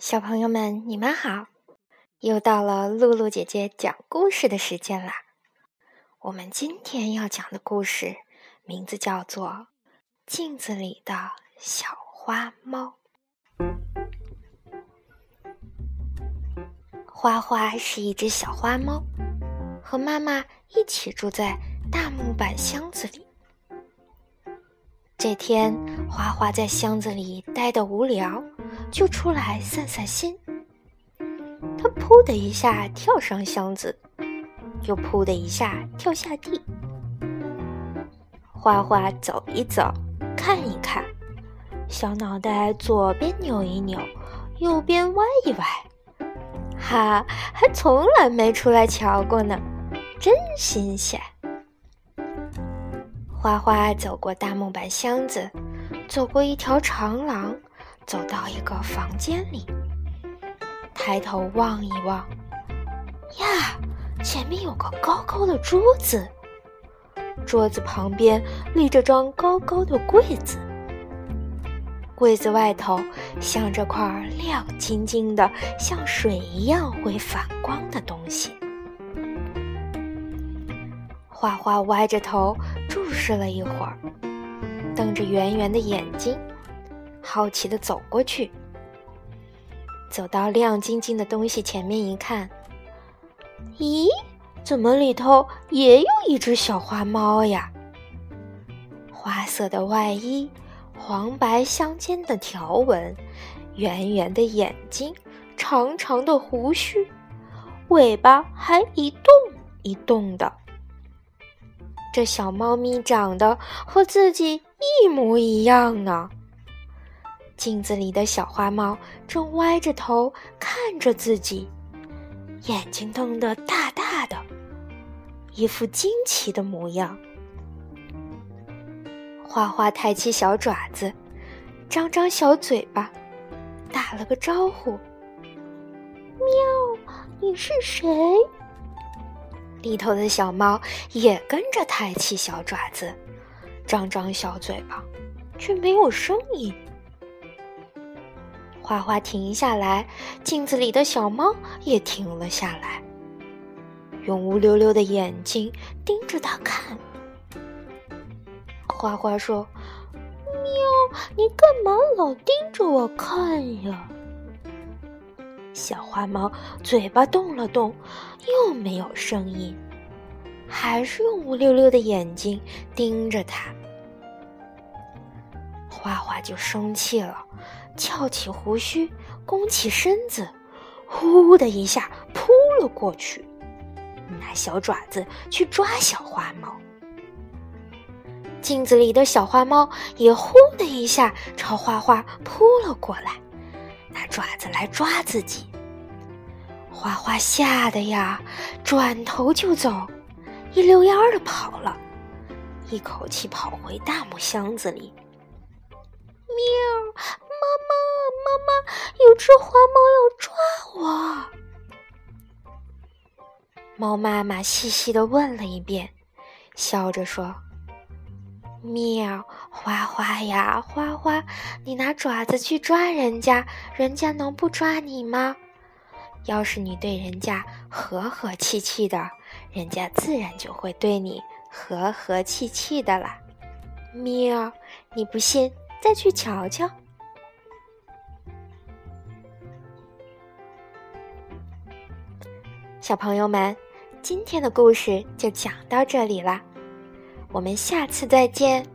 小朋友们，你们好！又到了露露姐姐讲故事的时间啦。我们今天要讲的故事名字叫做《镜子里的小花猫》。花花是一只小花猫，和妈妈一起住在大木板箱子里。这天，花花在箱子里待得无聊。就出来散散心。他噗的一下跳上箱子，又噗的一下跳下地。花花走一走，看一看，小脑袋左边扭一扭，右边歪一歪，哈，还从来没出来瞧过呢，真新鲜。花花走过大木板箱子，走过一条长廊。走到一个房间里，抬头望一望，呀，前面有个高高的桌子，桌子旁边立着张高高的柜子，柜子外头镶着块亮晶晶的、像水一样会反光的东西。花花歪着头注视了一会儿，瞪着圆圆的眼睛。好奇的走过去，走到亮晶晶的东西前面一看，咦，怎么里头也有一只小花猫呀？花色的外衣，黄白相间的条纹，圆圆的眼睛，长长的胡须，尾巴还一动一动的。这小猫咪长得和自己一模一样呢。镜子里的小花猫正歪着头看着自己，眼睛瞪得大大的，一副惊奇的模样。花花抬起小爪子，张张小嘴巴，打了个招呼：“喵，你是谁？”里头的小猫也跟着抬起小爪子，张张小嘴巴，却没有声音。花花停下来，镜子里的小猫也停了下来，用乌溜溜的眼睛盯着它看。花花说：“喵，你干嘛老盯着我看呀？”小花猫嘴巴动了动，又没有声音，还是用乌溜溜的眼睛盯着它。花花就生气了。翘起胡须，弓起身子，呼的一下扑了过去，拿小爪子去抓小花猫。镜子里的小花猫也呼的一下朝花花扑了过来，拿爪子来抓自己。花花吓得呀，转头就走，一溜烟儿的跑了，一口气跑回大木箱子里。喵。说，花猫要抓我。猫妈妈细细的问了一遍，笑着说：“喵，花花呀，花花，你拿爪子去抓人家，人家能不抓你吗？要是你对人家和和气气的，人家自然就会对你和和气气的啦。喵，你不信，再去瞧瞧。”小朋友们，今天的故事就讲到这里了，我们下次再见。